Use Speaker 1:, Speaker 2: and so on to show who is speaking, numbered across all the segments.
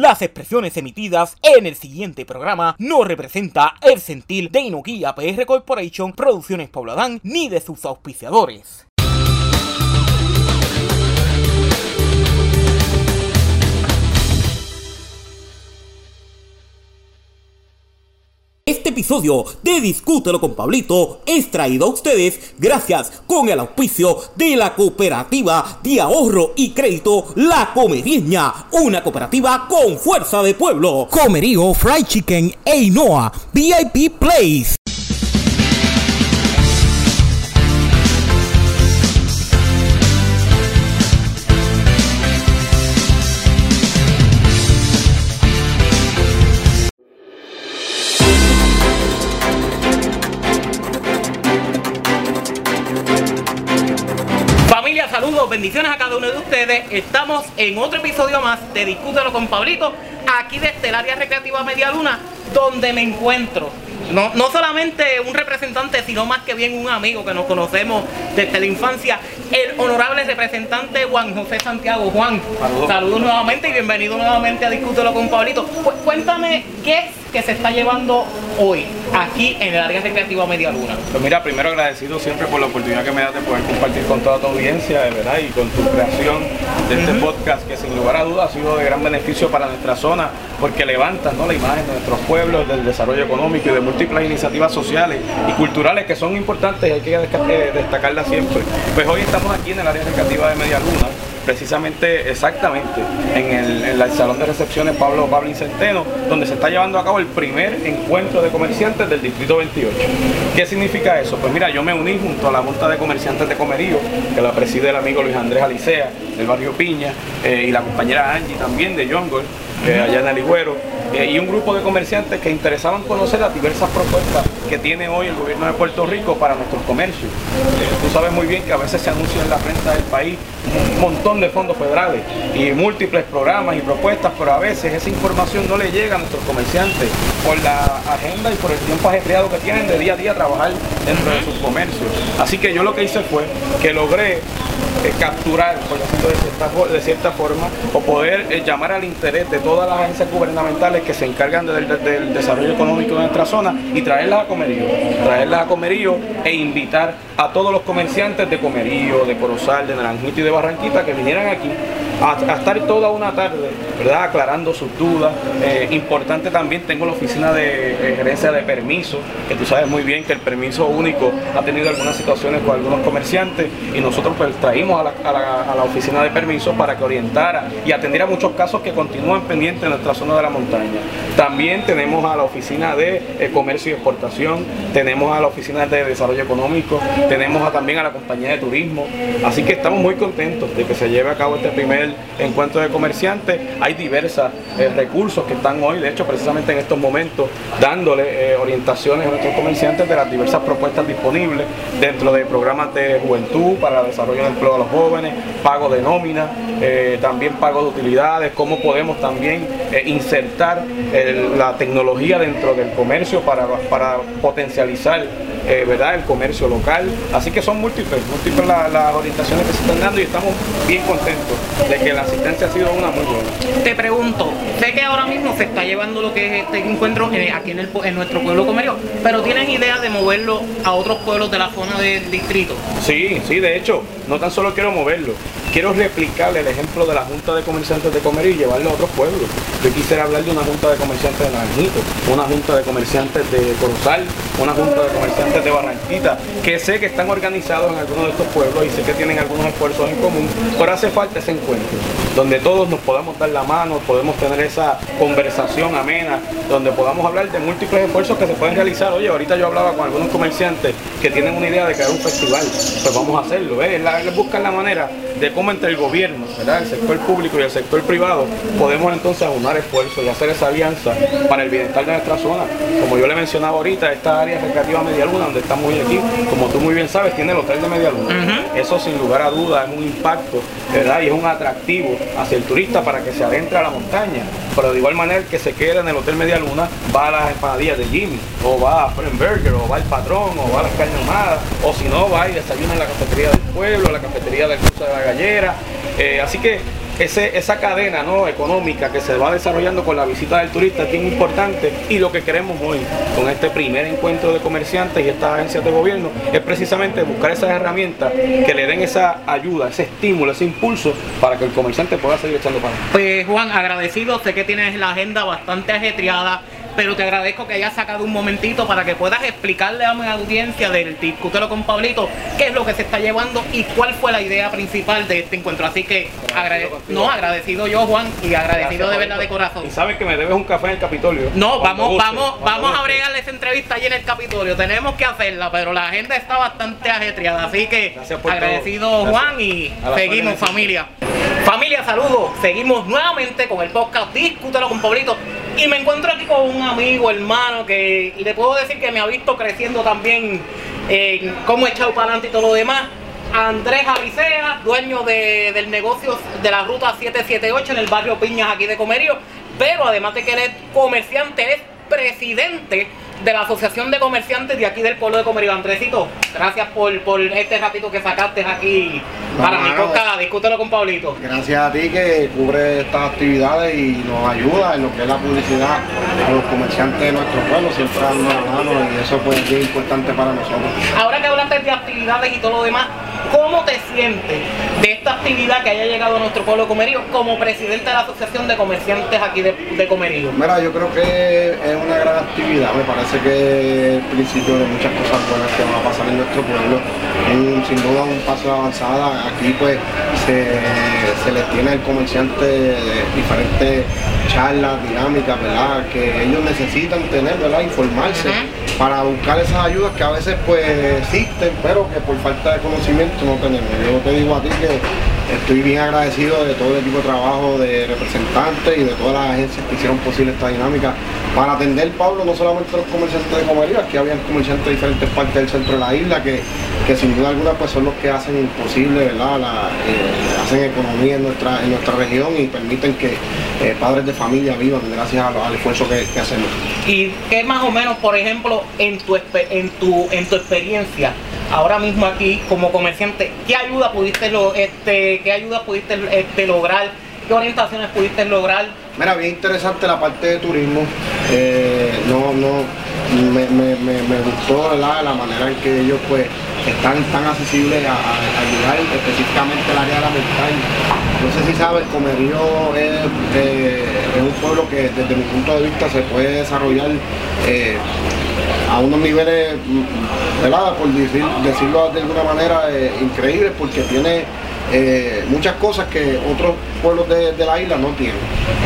Speaker 1: Las expresiones emitidas en el siguiente programa no representa el sentir de Inokia PR Corporation, Producciones Pobladán, ni de sus auspiciadores. Este episodio de Discútelo con Pablito es traído a ustedes gracias con el auspicio de la cooperativa de ahorro y crédito La Comerieña, una cooperativa con fuerza de pueblo. Comerío Fried Chicken Einoa VIP Place. Bendiciones a cada uno de ustedes. Estamos en otro episodio más de Discútelo con Pablito, aquí desde el área recreativa Media Luna, donde me encuentro. No, no solamente un representante, sino más que bien un amigo que nos conocemos desde la infancia, el honorable representante Juan José Santiago. Juan, saludos, nuevamente y bienvenido nuevamente a Discútelo con Pablito. Cu- cuéntame qué es que se está llevando hoy aquí en el área recreativa Media Luna.
Speaker 2: Pues mira, primero agradecido siempre por la oportunidad que me das de poder compartir con toda tu audiencia, de verdad, y con tu creación de este podcast que sin lugar a dudas ha sido de gran beneficio para nuestra zona, porque levanta ¿no? la imagen de nuestros pueblos, del desarrollo económico y de múltiples iniciativas sociales y culturales que son importantes y hay que eh, destacarlas siempre. Pues hoy estamos aquí en el área recreativa de Media Luna, precisamente, exactamente, en el, Salón de Recepciones Pablo Pablo Centeno, donde se está llevando a cabo el primer encuentro de comerciantes del Distrito 28. ¿Qué significa eso? Pues mira, yo me uní junto a la Junta de Comerciantes de Comerío, que la preside el amigo Luis Andrés Alicea, del barrio Piña, eh, y la compañera Angie también de Yongol, eh, allá en Aligüero, eh, y un grupo de comerciantes que interesaban conocer las diversas propuestas que tiene hoy el gobierno de Puerto Rico para nuestros comercios. Eh, tú sabes muy bien que a veces se anuncia en la prensa del país un montón de fondos federales y múltiples programas y propuestas, pero a veces esa información no le llega a nuestros comerciantes por la agenda y por el tiempo ajetreado que tienen de día a día trabajar dentro de sus comercios. Así que yo lo que hice fue que logré eh, capturar, por decirlo de cierta, de cierta forma, o poder eh, llamar al interés de todas las agencias gubernamentales que se encargan del, desarrollo económico de nuestra zona y traerlas a Comerío, traerlas a Comerío e invitar a todos los comerciantes de Comerío, de Corozal, de Naranjito y de Barranquita que vinieran aquí a, estar toda una tarde, ¿verdad? Aclarando sus dudas. Eh, importante también, tengo la oficina de gerencia de permiso, que tú sabes muy bien que el permiso único ha tenido algunas situaciones con algunos comerciantes y nosotros pues traímos a la, oficina de permiso para que orientara y atendiera muchos casos que continúan pendientes en nuestra zona de la montaña. También tenemos a la oficina de eh, comercio y exportación, tenemos a la oficina de desarrollo económico, tenemos también a la compañía de turismo, así que estamos muy contentos de que se lleve a cabo este primer encuentro de comerciantes. Hay diversos recursos que están hoy, de hecho precisamente en estos momentos, dándole eh, orientaciones a nuestros comerciantes de las diversas propuestas disponibles dentro de programas de juventud para el desarrollo de empleo a los jóvenes, pago de nómina, eh, también pago de utilidades, cómo podemos también eh, insertar la tecnología dentro del comercio para, para potencializar eh, ¿verdad? el comercio local. Así que son múltiples, múltiples la- las orientaciones que se están dando y estamos bien contentos de que la asistencia ha sido una muy buena.
Speaker 1: Te pregunto, sé que ahora mismo se está llevando lo que es este encuentro eh, aquí en, el en nuestro pueblo comerio, pero ¿tienen idea de moverlo a otros pueblos de la zona del distrito?
Speaker 2: Sí, sí, de hecho, no tan solo quiero moverlo, quiero replicar el ejemplo de la Junta de Comerciantes de Comerío y llevarlo a otros pueblos. Yo quisiera hablar de una Junta de Comerciantes de Naranjito, una Junta de Comerciantes de Corozal, una Junta de Comerciantes de Barranquita, que sé que están organizados en algunos de estos pueblos y sé que tienen algunos esfuerzos en común, pero hace falta ese encuentro, donde todos nos podamos dar la mano, podemos tener esa conversación amena, donde podamos hablar de múltiples esfuerzos que se pueden realizar. Oye, ahorita yo hablaba con algunos comerciantes que tienen una idea de crear un festival, pues vamos a hacerlo, ¿eh? La- buscar la manera de cómo entre el gobierno, ¿verdad? el sector público y el sector privado, podemos entonces aunar esfuerzos y hacer esa alianza para el bienestar de nuestra zona. Como yo le mencionaba ahorita, esta área recreativa Media Luna, donde estamos hoy aquí, como tú muy bien sabes, tiene el hotel de Media Luna. Eso sin lugar a dudas es un impacto, ¿verdad? Y es un atractivo hacia el turista para que se adentre a la montaña. Pero de igual manera que se queda en el hotel Media Luna va a las empanadillas de Jimmy, o va a Burger, o va al patrón, o va a las carnes o si no va y desayuna en la cafetería del pueblo, la cafetería del curso de la Eh, así que esa cadena económica que se va desarrollando con la visita del turista es bien importante y lo que queremos hoy con este primer encuentro de comerciantes y estas agencias de gobierno es precisamente buscar esas herramientas que le den esa ayuda, ese estímulo, ese impulso para que el comerciante pueda seguir echando para
Speaker 1: Pues Juan, agradecido, sé que tienes la agenda bastante ajetreada pero te agradezco que hayas sacado un momentito para que puedas explicarle a mi audiencia del Discútelo con Pablito qué es lo que se está llevando y cuál fue la idea principal de este encuentro. Así que agradecido, no, agradecido yo, Juan, y agradecido de verdad de corazón.
Speaker 2: Y sabes que me debes un café en el Capitolio.
Speaker 1: No, vamos, vamos, vamos a bregarle esa entrevista allí en el Capitolio. Tenemos que hacerla, pero la agenda está bastante ajetreada. Así que agradecido Juan y seguimos familia. Familia, saludos. Seguimos nuevamente con el podcast Discútelo con Pablito. Y me encuentro aquí con un amigo, hermano, que le puedo decir que me ha visto creciendo también en cómo he echado para adelante y todo lo demás. Andrés Alicea, dueño del negocio de la ruta 778 en el barrio Piñas aquí de Comerío. Pero además de que él es comerciante, es presidente de la Asociación de Comerciantes de aquí del pueblo de Comerío. Andresito, gracias por, por este ratito que sacaste aquí para mi podcast. Discútelo con Pablito.
Speaker 3: Gracias a ti que cubre estas actividades y nos ayuda en lo que es la publicidad a los comerciantes de nuestro pueblo, siempre dando la mano y eso pues, es bien importante para nosotros.
Speaker 1: Ahora que hablaste de actividades y todo lo demás, ¿Cómo te sientes de esta actividad que haya llegado a nuestro pueblo Comerío como presidente de la Asociación de Comerciantes aquí de, de Comerío?
Speaker 3: Mira, yo creo que es una gran actividad, me parece que es el principio de muchas cosas buenas que van a pasar en nuestro pueblo. sin duda un paso de avanzada, aquí pues se, les tiene al comerciante diferentes charlas, dinámicas, ¿verdad? Que ellos necesitan tener, ¿verdad? Informarse para buscar esas ayudas que a veces pues existen, pero que por falta de conocimiento no tenemos. Yo te digo a ti que estoy bien agradecido de todo el equipo de trabajo de representantes y de todas las agencias que hicieron posible esta dinámica para atender, Pablo, no solamente los comerciantes de comería, aquí habían comerciantes de diferentes partes del centro de la isla que, sin duda alguna pues son los que hacen imposible, ¿verdad? Eh, hacen economía en nuestra, en nuestra región y permiten que eh, padres de familia vivan gracias al esfuerzo que, hacemos.
Speaker 1: ¿Y qué más o menos, por ejemplo, en tu, en tu, en tu experiencia, ahora mismo aquí como comerciante, ¿qué ayuda pudiste, lo, este, qué ayuda pudiste este, lograr? ¿Qué orientaciones pudiste lograr?
Speaker 3: Mira, bien interesante la parte de turismo. Eh, no, no, me, gustó la manera en que ellos pues están tan accesibles a, ayudar específicamente el área de la montaña. No sé si sabes, Comerío es, eh, es, un pueblo que desde mi punto de vista se puede desarrollar eh, a unos niveles, ¿verdad? por decirlo de alguna manera, increíbles porque tiene eh, muchas cosas que otros pueblos de, la isla no tienen.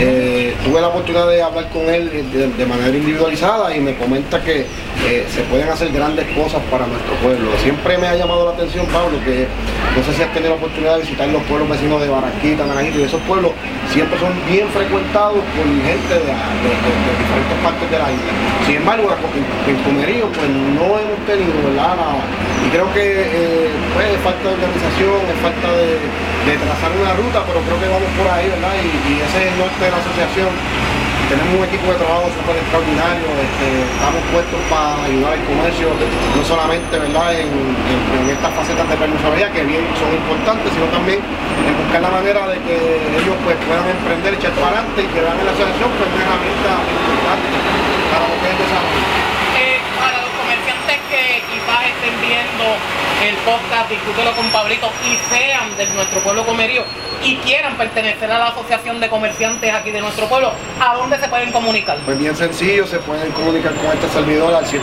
Speaker 3: Eh, tuve la oportunidad de hablar con él de, manera individualizada y me comenta que eh, se pueden hacer grandes cosas para nuestro pueblo. Siempre me ha llamado la atención, Pablo, que no sé si has tenido la oportunidad de visitar los pueblos vecinos de Barranquita, Naranjito, y esos pueblos siempre son bien frecuentados por gente de, diferentes partes de la isla. Sin embargo, en, Comerío pues no hemos tenido nada. Y creo que pues, es falta de organización, es falta de trazar una ruta, pero creo que vamos por ahí, ¿verdad? Y, ese es el norte de la asociación. Tenemos un equipo de trabajo súper extraordinario, este, estamos puestos para ayudar al comercio, no solamente ¿verdad? En, estas facetas de responsabilidad que bien son importantes, sino también en buscar la manera de que ellos pues, puedan emprender, echar para adelante y que vean en la asociación pues, una herramienta importante para lo que es desarrollo
Speaker 1: quizás estén viendo el podcast Discútelo con Pablito y sean de nuestro pueblo comerío y quieran pertenecer a la asociación de comerciantes aquí de nuestro pueblo, ¿a dónde se pueden comunicar?
Speaker 3: Pues bien sencillo, se pueden comunicar con este servidor al 787-557-0845,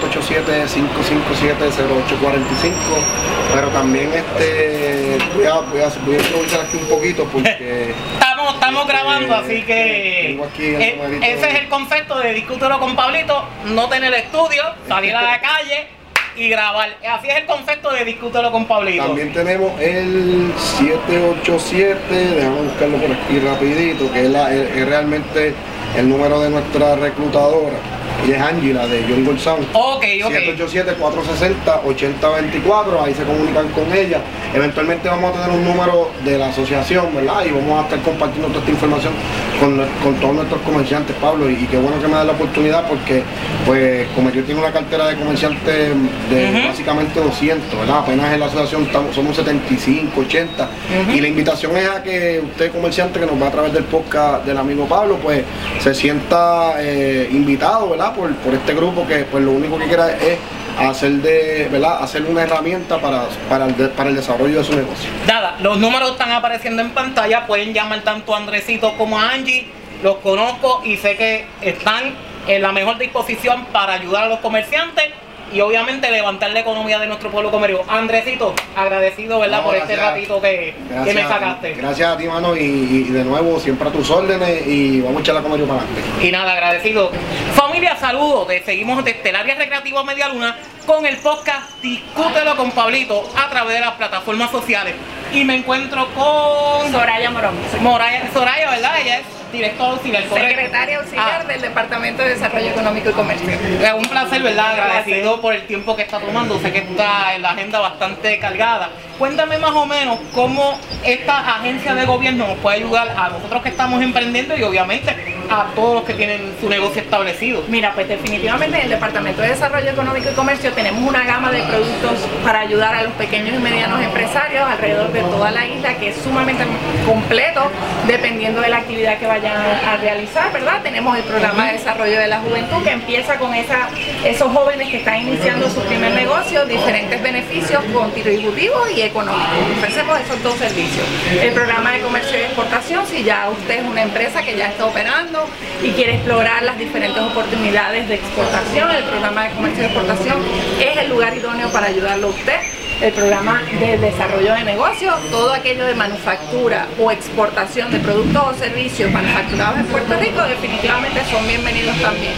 Speaker 3: pero también este voy a, voy, a, voy a improvisar aquí un poquito porque...
Speaker 1: estamos, estamos grabando, así que eh, ese es el concepto de Discútelo con Pablito, no tener estudio, salir a la calle y grabar. Así es el concepto de discutirlo con Pablito.
Speaker 3: También tenemos el 787, déjame buscarlo por aquí rapidito, que es, realmente el número de nuestra reclutadora. Y es Angie, la de John Golzán.
Speaker 1: Ok, ok.
Speaker 3: 787-460-8024, ahí se comunican con ella. Eventualmente vamos a tener un número de la asociación, ¿verdad? Y vamos a estar compartiendo toda esta información con, con todos nuestros comerciantes, Pablo. Y, y qué bueno que me da la oportunidad porque, pues, como yo tengo una cartera de comerciantes de básicamente 200, ¿verdad? Apenas en la asociación estamos, somos 75, 80. Y la invitación es a que usted, comerciante que nos va a través del podcast del amigo Pablo, pues se sienta eh, invitado, ¿verdad? Por, por este grupo que pues lo único que quiera es hacer de, ¿verdad? Hacer una herramienta para, para, el, para el desarrollo de su negocio.
Speaker 1: Nada, los números están apareciendo en pantalla, pueden llamar tanto a Andresito como a Angie, los conozco y sé que están en la mejor disposición para ayudar a los comerciantes y obviamente levantar la economía de nuestro pueblo comercio. Andresito, agradecido, ¿verdad?
Speaker 3: No,
Speaker 1: por este ratito que, que me sacaste.
Speaker 3: Gracias a ti, mano, y, y de nuevo siempre a tus órdenes y vamos a echar la comedia para adelante.
Speaker 1: Y nada, agradecido. Familia, saludos. Te seguimos desde el área recreativa Media Luna con el podcast Discútelo con Pablito a través de las plataformas sociales. Y me encuentro con
Speaker 4: Soraya Morón,
Speaker 1: Moraya, Soraya, ¿verdad? Ella es directora auxiliar,
Speaker 4: secretaria auxiliar
Speaker 1: Ah,
Speaker 4: del Departamento de Desarrollo Económico y Comercio.
Speaker 1: es un placer, ¿verdad? Agradecido por el tiempo que está tomando. Sé que está en la agenda bastante cargada. Cuéntame más o menos cómo esta agencia de gobierno nos puede ayudar a nosotros que estamos emprendiendo y obviamente a todos los que tienen su negocio establecido.
Speaker 4: Mira, pues definitivamente en el Departamento de Desarrollo Económico y Comercio tenemos una gama de productos para ayudar a los pequeños y medianos empresarios alrededor de toda la isla que es sumamente completo dependiendo de la actividad que vayan a realizar, ¿verdad? Tenemos el programa de desarrollo de la juventud que empieza con esa, esos jóvenes que están iniciando su primer negocio, diferentes beneficios contributivos y económicos. Ofrecemos esos dos servicios. El programa de comercio y exportación, si ya usted es una empresa que ya está operando y quiere explorar las diferentes oportunidades de exportación, el programa de comercio y exportación es el lugar idóneo para ayudarlo a usted. El programa de desarrollo de negocios, todo aquello de manufactura o exportación de productos o servicios manufacturados en Puerto Rico, definitivamente son bienvenidos también.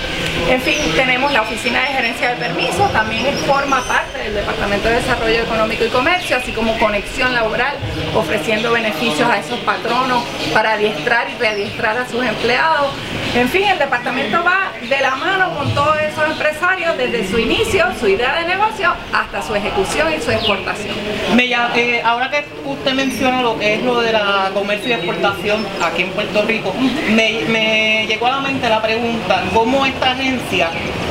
Speaker 4: En fin, tenemos la Oficina de Gerencia de Permisos, también forma parte del Departamento de Desarrollo Económico y Comercio, así como conexión laboral, ofreciendo beneficios a esos patronos para adiestrar y readiestrar a sus empleados. En fin, el departamento va de la mano con todos esos empresarios desde su inicio, su idea de negocio, hasta su ejecución y su exportación.
Speaker 1: Me lla- eh, ahora que usted menciona lo que es lo de la comercio y exportación aquí en Puerto Rico, me, me llegó a la mente la pregunta, ¿cómo esta agencia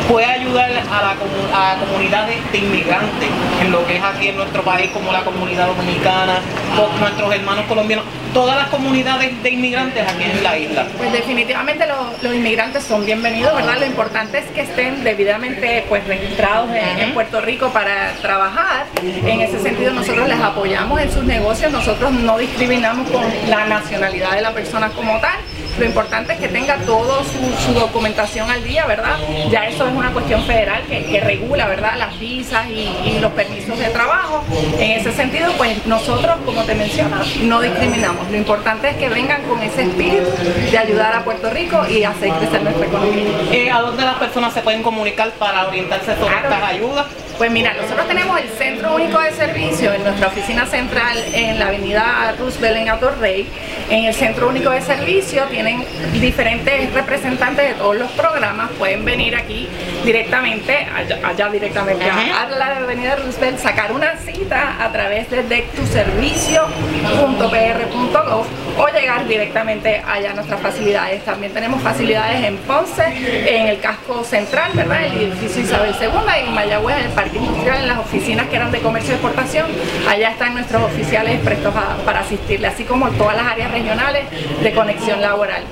Speaker 1: puede ayudar a la a comunidades de inmigrantes en lo que es aquí en nuestro país, como la comunidad dominicana, con nuestros hermanos colombianos, todas las comunidades de inmigrantes aquí en la isla?
Speaker 4: Pues definitivamente los, los inmigrantes son bienvenidos, ¿verdad? Lo importante es que estén debidamente pues registrados en, en Puerto Rico para trabajar. En ese sentido nosotros les apoyamos en sus negocios, nosotros no discriminamos con la nacionalidad de la persona como tal. Lo importante es que tenga toda su, su documentación al día, ¿verdad? Ya eso es una cuestión federal que, que regula, ¿verdad? Las visas y, y los permisos de trabajo. En ese sentido, pues nosotros, como te menciono, no discriminamos. Lo importante es que vengan con ese espíritu de ayudar a Puerto Rico y hacer crecer nuestra economía.
Speaker 1: Eh, ¿A dónde las personas se pueden comunicar para orientarse sobre
Speaker 4: Claro.
Speaker 1: estas ayudas?
Speaker 4: Pues mira, nosotros tenemos el Centro Único de Servicio en nuestra oficina central en la avenida Roosevelt en Atorrey. En el Centro Único de Servicio tienen diferentes representantes de todos los programas. Pueden venir aquí directamente, allá, allá directamente a la avenida Roosevelt, sacar una cita a través de dectuservicio.pr.gov o llegar directamente allá a nuestras facilidades. También tenemos facilidades en Ponce, en el casco central, ¿verdad? El edificio Isabel II y en Mayagüez, en el parque en las oficinas que eran de comercio y exportación. Allá están nuestros oficiales prestos para asistirle, así como todas las áreas regionales de conexión laboral.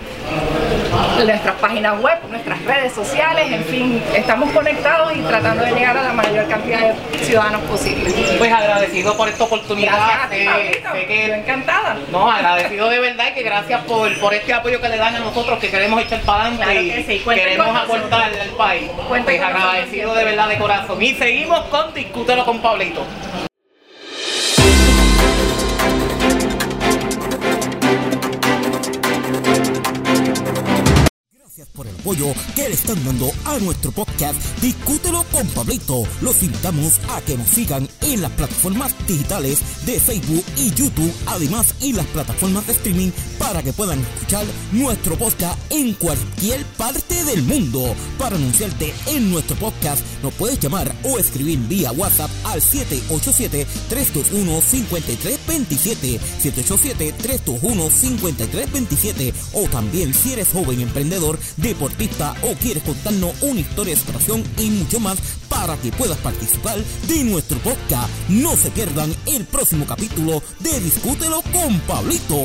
Speaker 4: Nuestras páginas web, nuestras redes sociales, en fin, estamos conectados y tratando de llegar a la mayor cantidad de ciudadanos posible.
Speaker 1: Pues agradecido por esta oportunidad.
Speaker 4: Gracias a ti,
Speaker 1: que
Speaker 4: Yo encantada.
Speaker 1: No, agradecido de verdad y que gracias por, por este apoyo que le dan a nosotros que queremos echar para adelante
Speaker 4: Claro
Speaker 1: y
Speaker 4: que sí, cuenten
Speaker 1: queremos aportar al país.
Speaker 4: Cuenten
Speaker 1: Pues agradecido de verdad de corazón. Y seguimos con Discútelo con Pablito.
Speaker 5: Por el apoyo que le están dando a nuestro podcast Discútelo con Pablito. Los invitamos a que nos sigan en las plataformas digitales de Facebook y YouTube, además en las plataformas de streaming para que puedan escuchar nuestro podcast en cualquier parte del mundo. Para anunciarte en nuestro podcast, nos puedes llamar o escribir vía WhatsApp al 787-321-5327, 787-321-5327 o también si eres joven emprendedor, deportista o quieres contarnos una historia de y mucho más para que puedas participar de nuestro podcast. No se pierdan el próximo capítulo de Discútelo con Pablito.